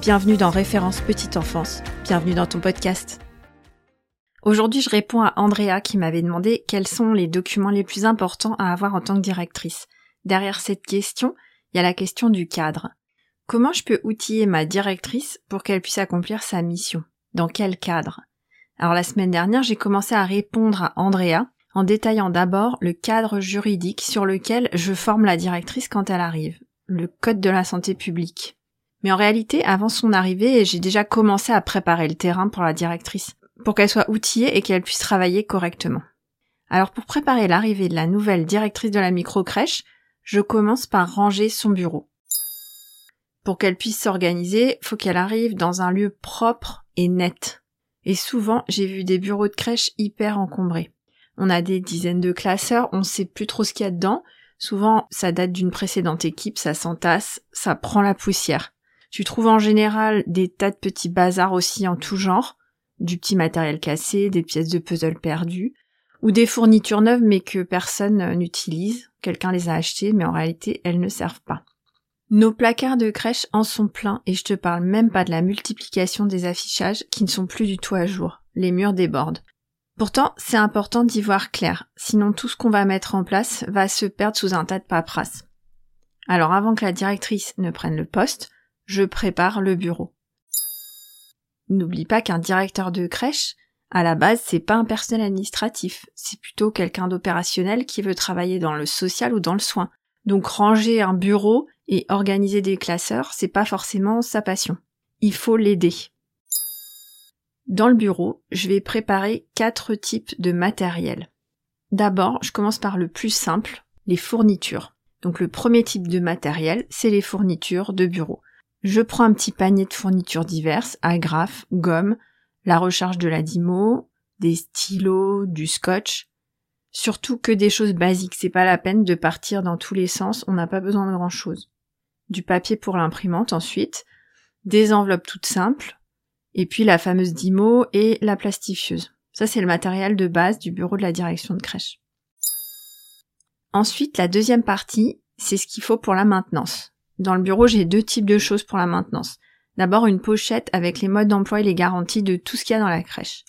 bienvenue dans Référence Petite Enfance, bienvenue dans ton podcast. Aujourd'hui je réponds à Andrea qui m'avait demandé quels sont les documents les plus importants à avoir en tant que directrice. Derrière cette question, il y a la question du cadre. Comment je peux outiller ma directrice pour qu'elle puisse accomplir sa mission? Dans quel cadre? Alors la semaine dernière, j'ai commencé à répondre à Andrea en détaillant d'abord le cadre juridique sur lequel je forme la directrice quand elle arrive, le Code de la santé publique. Mais en réalité, avant son arrivée, j'ai déjà commencé à préparer le terrain pour la directrice, pour qu'elle soit outillée et qu'elle puisse travailler correctement. Alors pour préparer l'arrivée de la nouvelle directrice de la micro-crèche, je commence par ranger son bureau. Pour qu'elle puisse s'organiser, faut qu'elle arrive dans un lieu propre et net. Et souvent, j'ai vu des bureaux de crèche hyper encombrés. On a des dizaines de classeurs, on sait plus trop ce qu'il y a dedans. Souvent, ça date d'une précédente équipe, ça s'entasse, ça prend la poussière. Tu trouves en général des tas de petits bazars aussi en tout genre, du petit matériel cassé, des pièces de puzzle perdues, ou des fournitures neuves mais que personne n'utilise, quelqu'un les a achetées mais en réalité elles ne servent pas. Nos placards de crèche en sont pleins et je te parle même pas de la multiplication des affichages qui ne sont plus du tout à jour. Les murs débordent. Pourtant, c'est important d'y voir clair, sinon tout ce qu'on va mettre en place va se perdre sous un tas de paperasses. Alors avant que la directrice ne prenne le poste, je prépare le bureau. N'oublie pas qu'un directeur de crèche, à la base, c'est pas un personnel administratif, c'est plutôt quelqu'un d'opérationnel qui veut travailler dans le social ou dans le soin. Donc ranger un bureau et organiser des classeurs, c'est pas forcément sa passion. Il faut l'aider. Dans le bureau, je vais préparer quatre types de matériel. D'abord, je commence par le plus simple, les fournitures. Donc le premier type de matériel, c'est les fournitures de bureau. Je prends un petit panier de fournitures diverses, agrafes, gomme, la recharge de la Dimo, des stylos, du scotch. Surtout que des choses basiques, c'est pas la peine de partir dans tous les sens, on n'a pas besoin de grand chose. Du papier pour l'imprimante ensuite, des enveloppes toutes simples, et puis la fameuse Dimo et la plastifieuse. Ça c'est le matériel de base du bureau de la direction de crèche. Ensuite, la deuxième partie, c'est ce qu'il faut pour la maintenance. Dans le bureau, j'ai deux types de choses pour la maintenance. D'abord, une pochette avec les modes d'emploi et les garanties de tout ce qu'il y a dans la crèche.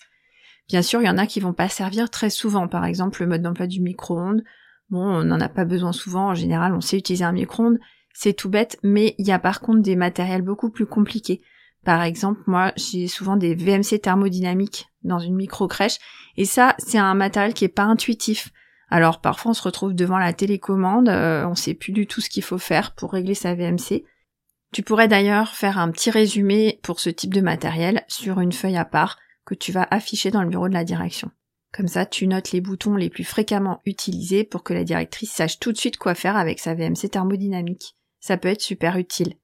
Bien sûr, il y en a qui vont pas servir très souvent. Par exemple, le mode d'emploi du micro-ondes. Bon, on n'en a pas besoin souvent. En général, on sait utiliser un micro-ondes. C'est tout bête, mais il y a par contre des matériels beaucoup plus compliqués. Par exemple, moi, j'ai souvent des VMC thermodynamiques dans une micro-crèche. Et ça, c'est un matériel qui est pas intuitif. Alors parfois on se retrouve devant la télécommande, euh, on sait plus du tout ce qu'il faut faire pour régler sa VMC. Tu pourrais d'ailleurs faire un petit résumé pour ce type de matériel sur une feuille à part que tu vas afficher dans le bureau de la direction. Comme ça, tu notes les boutons les plus fréquemment utilisés pour que la directrice sache tout de suite quoi faire avec sa VMC thermodynamique. Ça peut être super utile.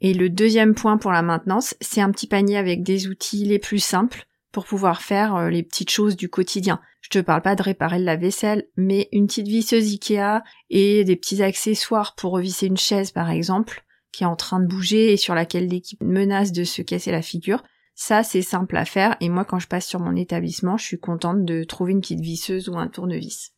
Et le deuxième point pour la maintenance, c'est un petit panier avec des outils les plus simples pour pouvoir faire euh, les petites choses du quotidien. Je te parle pas de réparer la vaisselle, mais une petite visseuse Ikea et des petits accessoires pour revisser une chaise par exemple, qui est en train de bouger et sur laquelle l'équipe menace de se casser la figure. Ça, c'est simple à faire et moi, quand je passe sur mon établissement, je suis contente de trouver une petite visseuse ou un tournevis.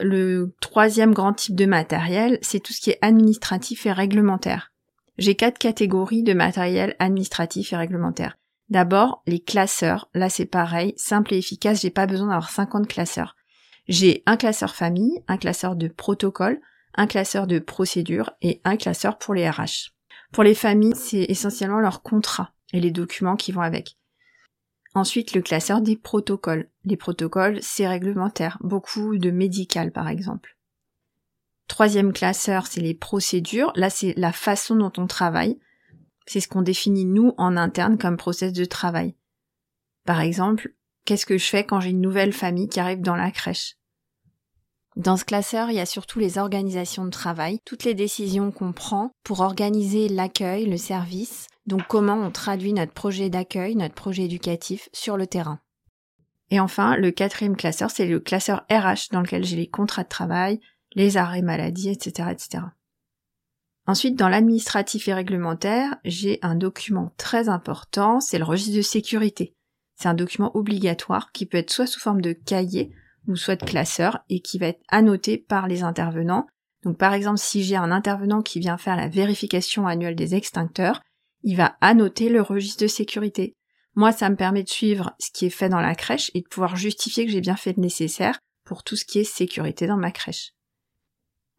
Le troisième grand type de matériel, c'est tout ce qui est administratif et réglementaire. J'ai quatre catégories de matériel administratif et réglementaire. D'abord, les classeurs. Là, c'est pareil, simple et efficace. J'ai pas besoin d'avoir 50 classeurs. J'ai un classeur famille, un classeur de protocole, un classeur de procédure et un classeur pour les RH. Pour les familles, c'est essentiellement leur contrat et les documents qui vont avec. Ensuite, le classeur des protocoles. Les protocoles, c'est réglementaire, beaucoup de médical par exemple. Troisième classeur, c'est les procédures. Là, c'est la façon dont on travaille. C'est ce qu'on définit nous en interne comme process de travail. Par exemple, qu'est-ce que je fais quand j'ai une nouvelle famille qui arrive dans la crèche? Dans ce classeur, il y a surtout les organisations de travail, toutes les décisions qu'on prend pour organiser l'accueil, le service, Donc comment on traduit notre projet d'accueil, notre projet éducatif sur le terrain. Et enfin, le quatrième classeur, c'est le classeur RH dans lequel j'ai les contrats de travail, les arrêts maladie, etc., etc. Ensuite, dans l'administratif et réglementaire, j'ai un document très important, c'est le registre de sécurité. C'est un document obligatoire qui peut être soit sous forme de cahier ou soit de classeur et qui va être annoté par les intervenants. Donc par exemple, si j'ai un intervenant qui vient faire la vérification annuelle des extincteurs, il va annoter le registre de sécurité. Moi, ça me permet de suivre ce qui est fait dans la crèche et de pouvoir justifier que j'ai bien fait le nécessaire pour tout ce qui est sécurité dans ma crèche.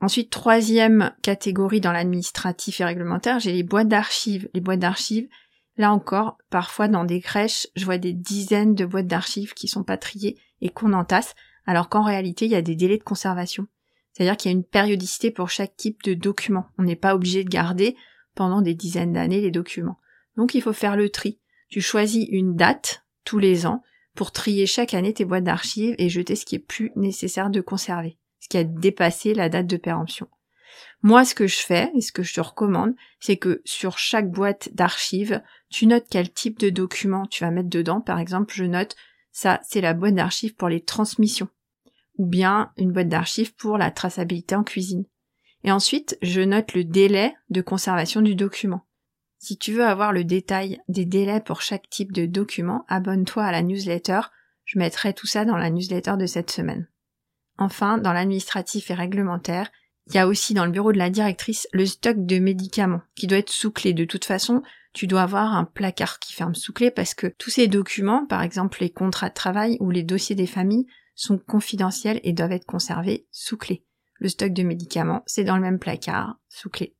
Ensuite, troisième catégorie dans l'administratif et réglementaire, j'ai les boîtes d'archives. Les boîtes d'archives, là encore, parfois dans des crèches, je vois des dizaines de boîtes d'archives qui sont pas triées et qu'on entasse, alors qu'en réalité, il y a des délais de conservation. C'est-à-dire qu'il y a une périodicité pour chaque type de document. On n'est pas obligé de garder pendant des dizaines d'années les documents. Donc il faut faire le tri. Tu choisis une date tous les ans pour trier chaque année tes boîtes d'archives et jeter ce qui est plus nécessaire de conserver ce qui a dépassé la date de péremption. Moi, ce que je fais et ce que je te recommande, c'est que sur chaque boîte d'archives, tu notes quel type de document tu vas mettre dedans. Par exemple, je note ça, c'est la boîte d'archives pour les transmissions ou bien une boîte d'archives pour la traçabilité en cuisine. Et ensuite, je note le délai de conservation du document. Si tu veux avoir le détail des délais pour chaque type de document, abonne-toi à la newsletter. Je mettrai tout ça dans la newsletter de cette semaine. Enfin, dans l'administratif et réglementaire, il y a aussi dans le bureau de la directrice le stock de médicaments qui doit être sous clé. De toute façon, tu dois avoir un placard qui ferme sous clé parce que tous ces documents, par exemple les contrats de travail ou les dossiers des familles, sont confidentiels et doivent être conservés sous clé. Le stock de médicaments, c'est dans le même placard, sous clé.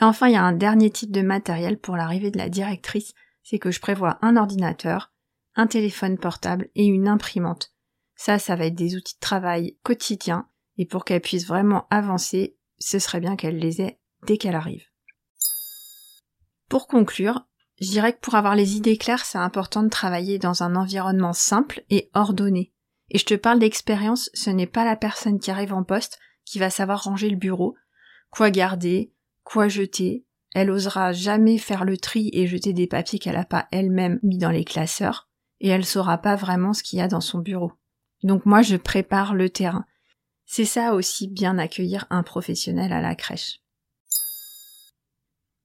Enfin, il y a un dernier type de matériel pour l'arrivée de la directrice, c'est que je prévois un ordinateur, un téléphone portable et une imprimante ça, ça va être des outils de travail quotidiens et pour qu'elle puisse vraiment avancer, ce serait bien qu'elle les ait dès qu'elle arrive. Pour conclure, je dirais que pour avoir les idées claires, c'est important de travailler dans un environnement simple et ordonné. Et je te parle d'expérience, ce n'est pas la personne qui arrive en poste qui va savoir ranger le bureau, quoi garder, quoi jeter. Elle osera jamais faire le tri et jeter des papiers qu'elle n'a pas elle-même mis dans les classeurs, et elle saura pas vraiment ce qu'il y a dans son bureau. Donc moi, je prépare le terrain. C'est ça aussi bien accueillir un professionnel à la crèche.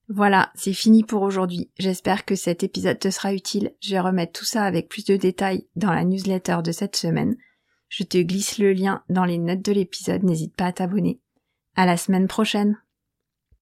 Voilà, c'est fini pour aujourd'hui. J'espère que cet épisode te sera utile. Je vais remettre tout ça avec plus de détails dans la newsletter de cette semaine. Je te glisse le lien dans les notes de l'épisode, n'hésite pas à t'abonner. À la semaine prochaine.